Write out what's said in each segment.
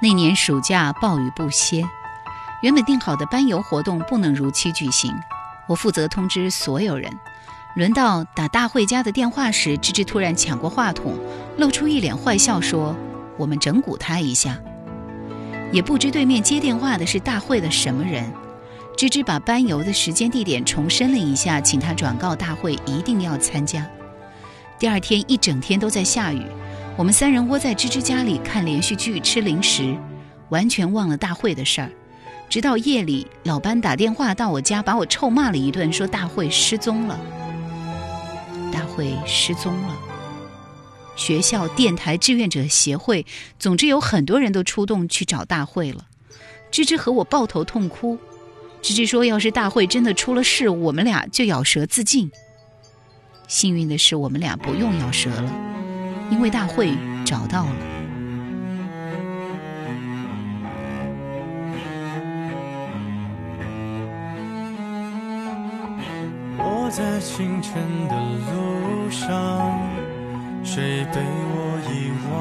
那年暑假暴雨不歇，原本定好的班游活动不能如期举行。我负责通知所有人。轮到打大会家的电话时，芝芝突然抢过话筒，露出一脸坏笑，说：“我们整蛊他一下。”也不知对面接电话的是大会的什么人。芝芝把班游的时间地点重申了一下，请他转告大会一定要参加。第二天一整天都在下雨，我们三人窝在芝芝家里看连续剧、吃零食，完全忘了大会的事儿。直到夜里，老班打电话到我家，把我臭骂了一顿，说大会失踪了。大会失踪了。学校、电台、志愿者协会，总之有很多人都出动去找大会了。芝芝和我抱头痛哭。芝芝说：“要是大会真的出了事，我们俩就咬舌自尽。”幸运的是，我们俩不用咬舌了，因为大会找到了。我在清晨的路上，谁被我遗忘？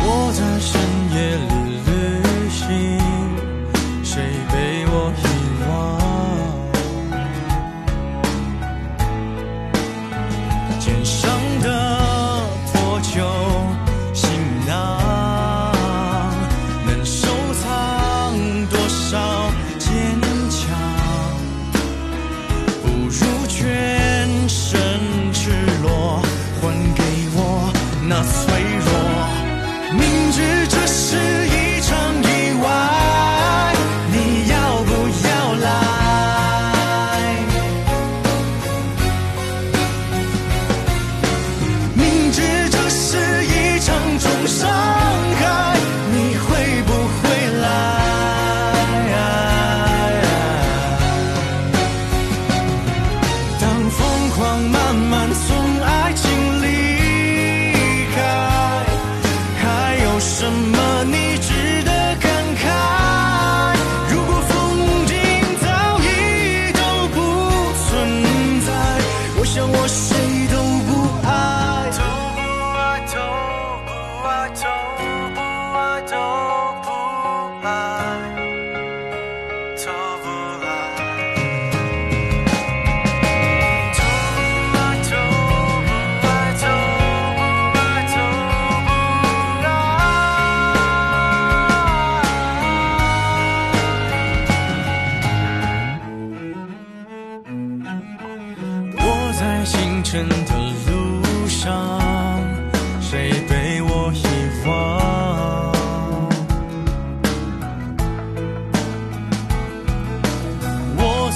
我在深夜里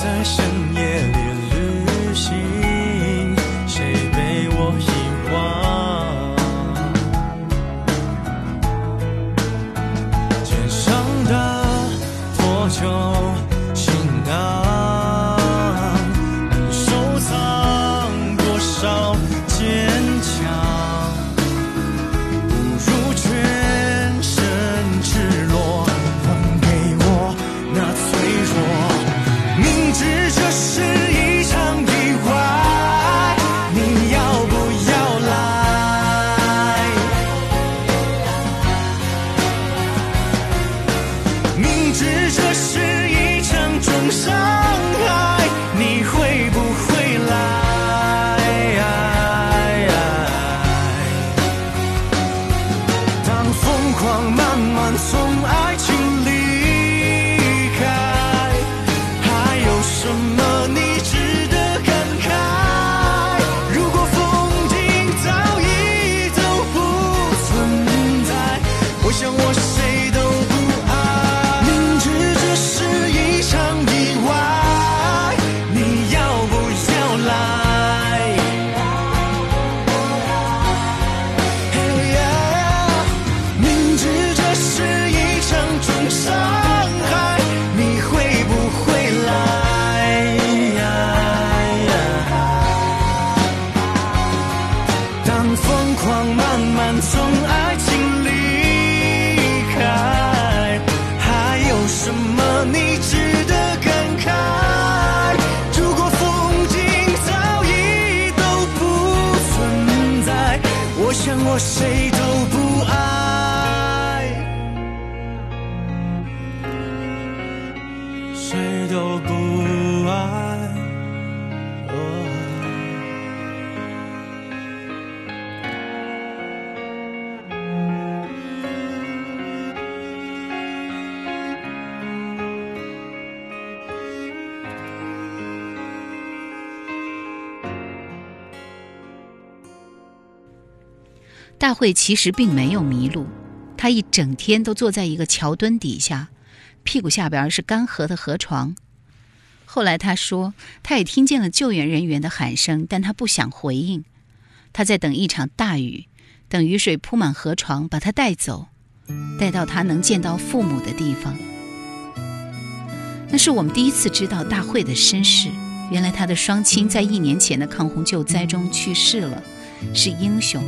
在深夜里旅行，疯狂慢慢从爱情离开，还有什么你值得感慨？如果风景早已都不存在我想我谁大会其实并没有迷路，他一整天都坐在一个桥墩底下，屁股下边是干涸的河床。后来他说，他也听见了救援人员的喊声，但他不想回应。他在等一场大雨，等雨水铺满河床，把他带走，带到他能见到父母的地方。那是我们第一次知道大会的身世。原来他的双亲在一年前的抗洪救灾中去世了，是英雄。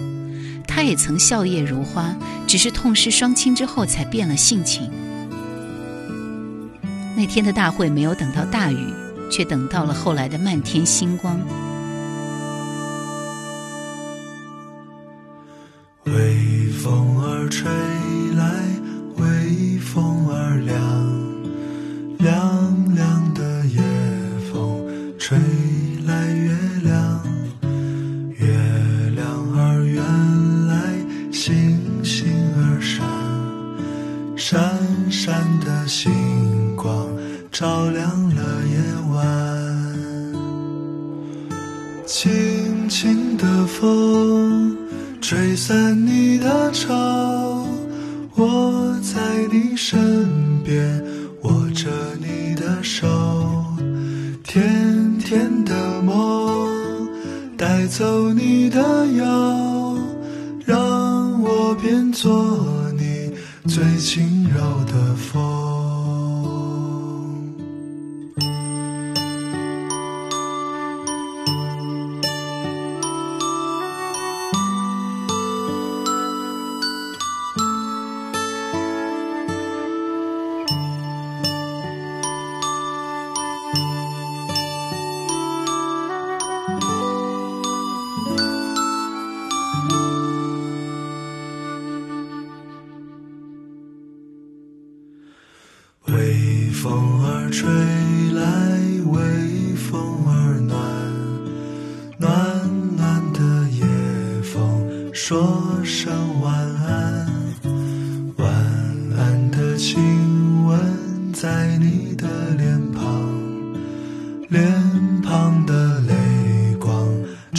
他也曾笑靥如花，只是痛失双亲之后才变了性情。那天的大会没有等到大雨，却等到了后来的漫天星光。微风儿吹来，微风儿凉，凉凉的夜风吹。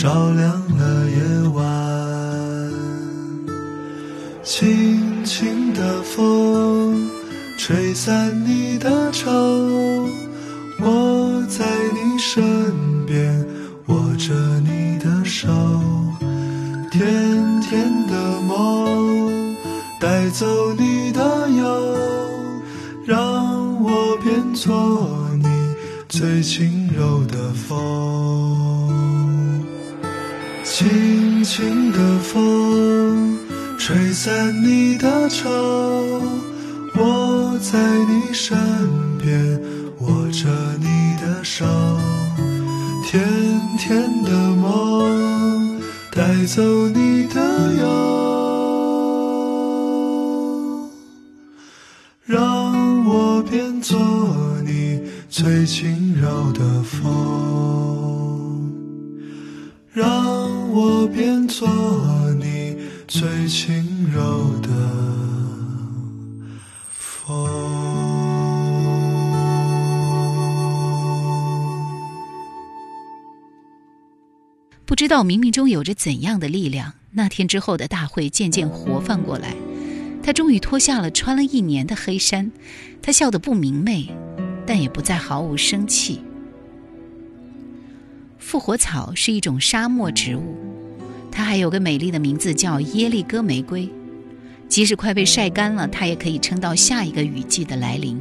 照亮带走你的忧让我变作你最轻柔的风让我变作你最轻柔的不知道冥冥中有着怎样的力量，那天之后的大会渐渐活泛过来。他终于脱下了穿了一年的黑衫，他笑得不明媚，但也不再毫无生气。复活草是一种沙漠植物，它还有个美丽的名字叫耶利哥玫瑰。即使快被晒干了，它也可以撑到下一个雨季的来临，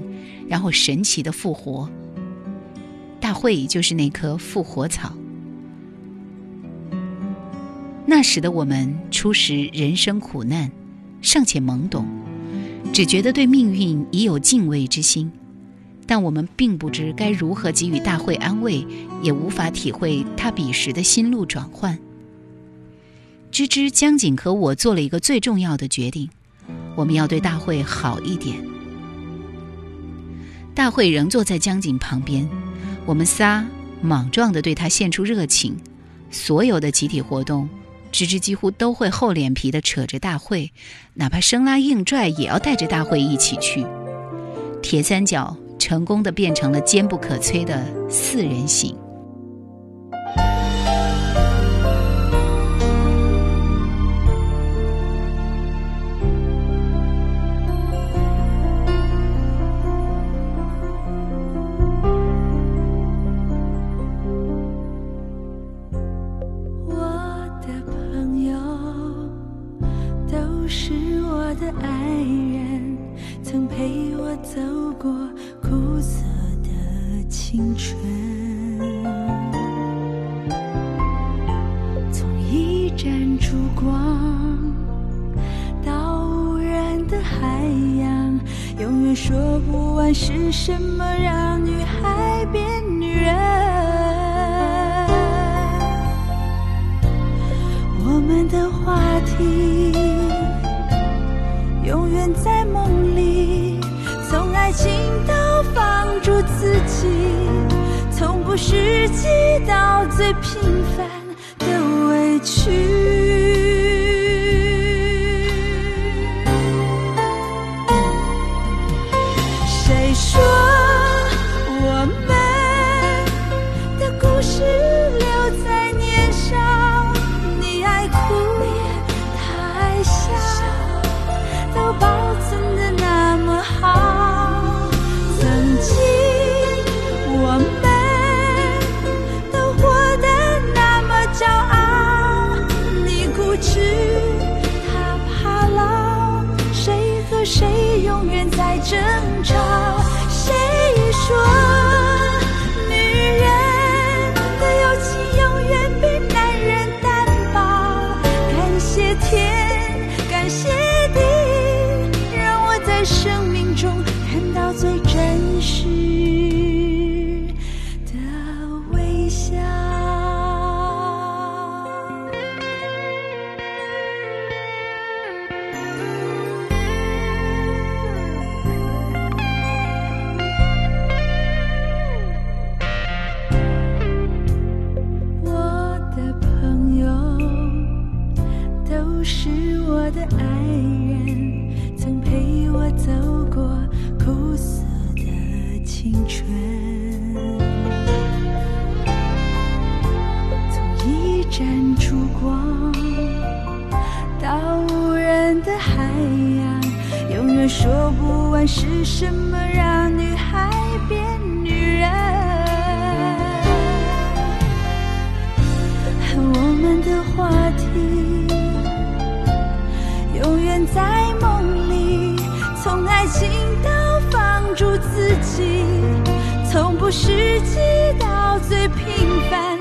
然后神奇的复活。大会就是那棵复活草。那时的我们初识人生苦难，尚且懵懂，只觉得对命运已有敬畏之心，但我们并不知该如何给予大会安慰，也无法体会他彼时的心路转换。芝芝、江景和我做了一个最重要的决定：我们要对大会好一点。大会仍坐在江景旁边，我们仨莽撞地对他献出热情。所有的集体活动，芝芝几乎都会厚脸皮的扯着大会，哪怕生拉硬拽也要带着大会一起去。铁三角成功的变成了坚不可摧的四人行。是什么让女孩变女人？我们的话题永远在梦里，从爱情到放逐自己，从不实际到最平凡的委屈。争吵是我的爱人曾陪我走过苦涩的青春。从一盏烛光到无人的海洋永远说不完是什么让女孩变女人。和我们的话题永远在梦里，从爱情到放逐自己，从不实际到最平凡。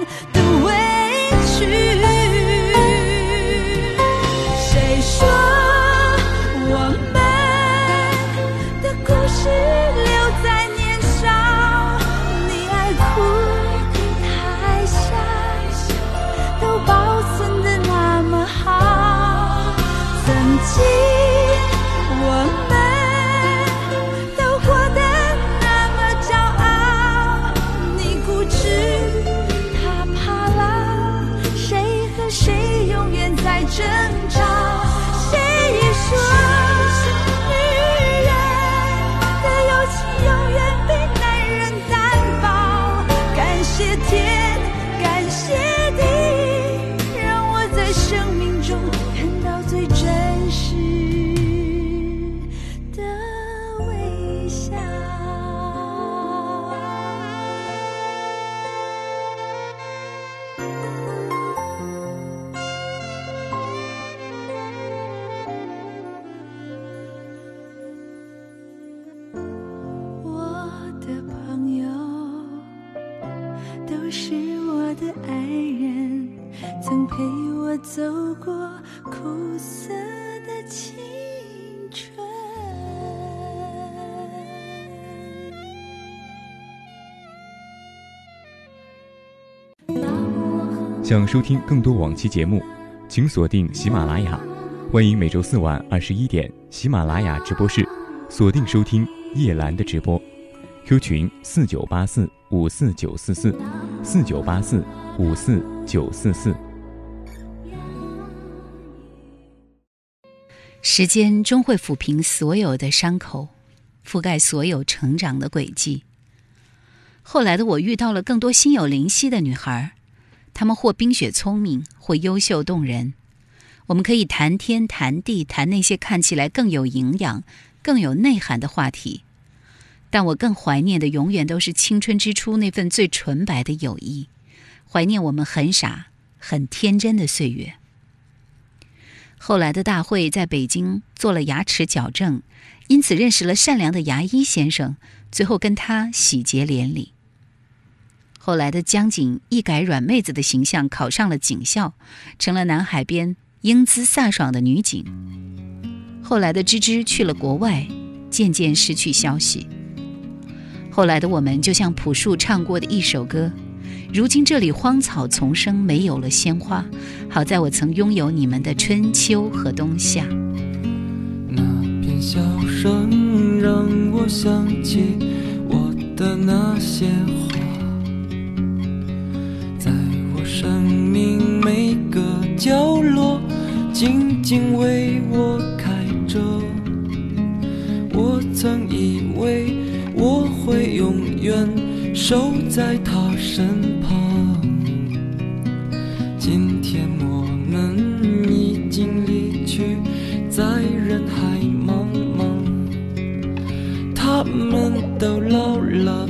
想收听更多往期节目，请锁定喜马拉雅。欢迎每周四晚二十一点喜马拉雅直播室锁定收听叶兰的直播。Q 群四九八四五四九四四四九八四五四九四四。时间终会抚平所有的伤口，覆盖所有成长的轨迹。后来的我遇到了更多心有灵犀的女孩，他们或冰雪聪明，或优秀动人。我们可以谈天谈地，谈那些看起来更有营养、更有内涵的话题。但我更怀念的，永远都是青春之初那份最纯白的友谊，怀念我们很傻、很天真的岁月。后来的大会在北京做了牙齿矫正，因此认识了善良的牙医先生，最后跟他喜结连理。后来的江景一改软妹子的形象，考上了警校，成了南海边英姿飒爽的女警。后来的芝芝去了国外，渐渐失去消息。后来的我们就像朴树唱过的一首歌。如今这里荒草丛生，没有了鲜花。好在我曾拥有你们的春秋和冬夏。那片笑声让我想起我的那些花，生命每个角落静静为我开着。我曾以为我会永远守在他身旁。今天我们已经离去，在人海茫茫。他们都老了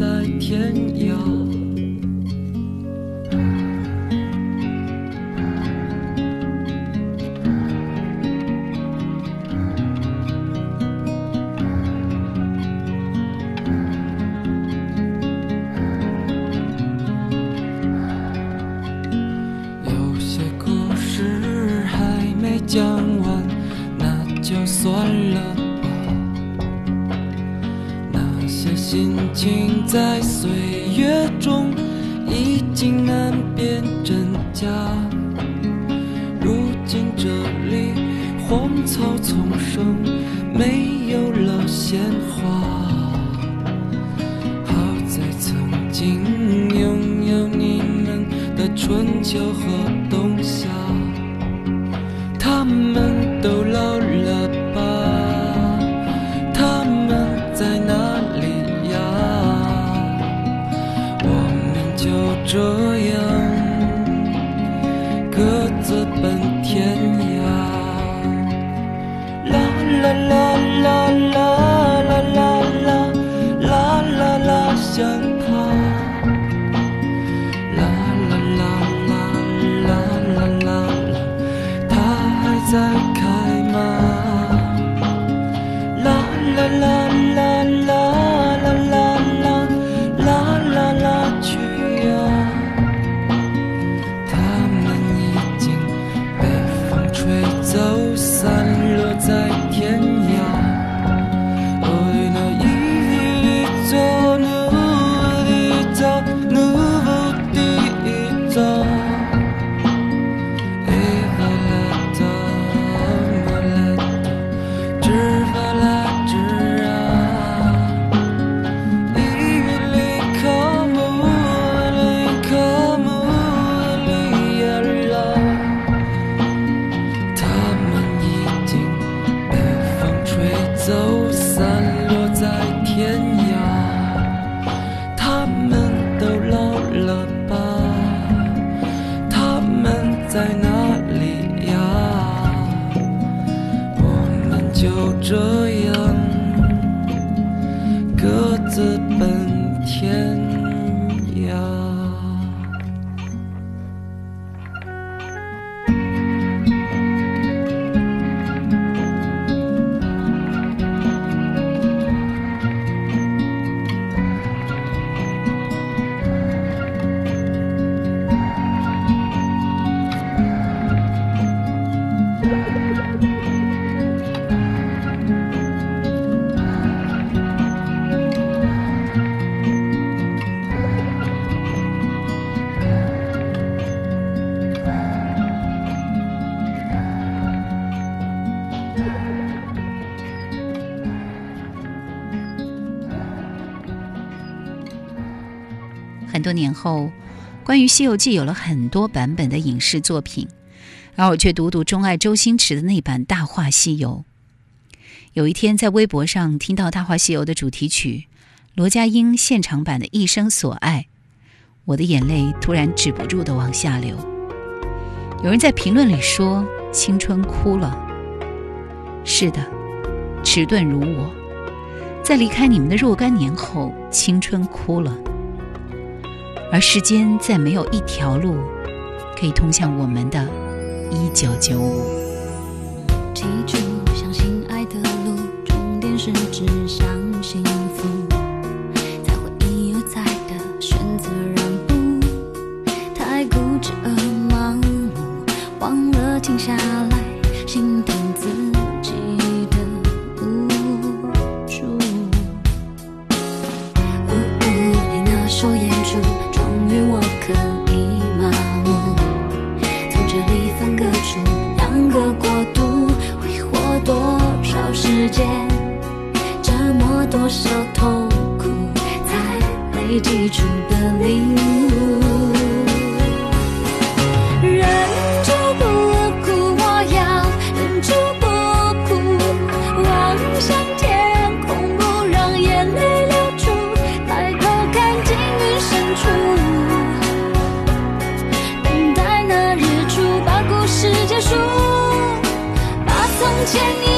在天丛生，没有了鲜花。好在曾经拥有你们的春秋和冬夏，他们都老了多年后关于西游记有了很多版本的影视作品而我却独独钟爱周星驰的那版大话西游。有一天在微博上听到大话西游的主题曲罗家英现场版的一生所爱我的眼泪突然止不住的往下流。有人在评论里说青春哭了。是的迟钝如我。在离开你们的若干年后青春哭了而时间再没有一条路可以通向我们的一九九五。记住，相信爱的路，终点是指向。千年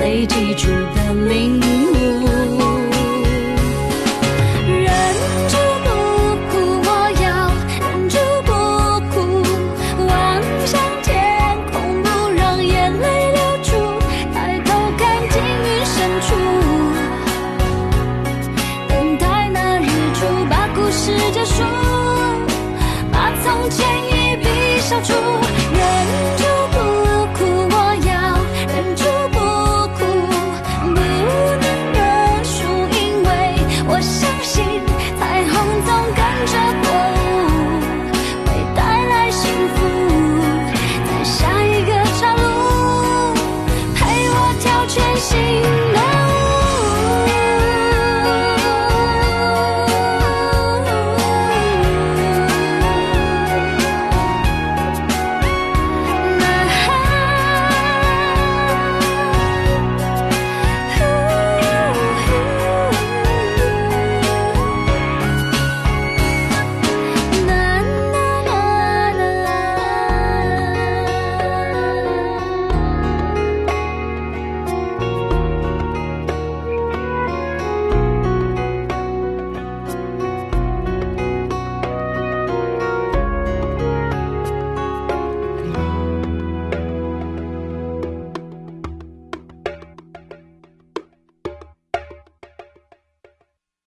泪记住的名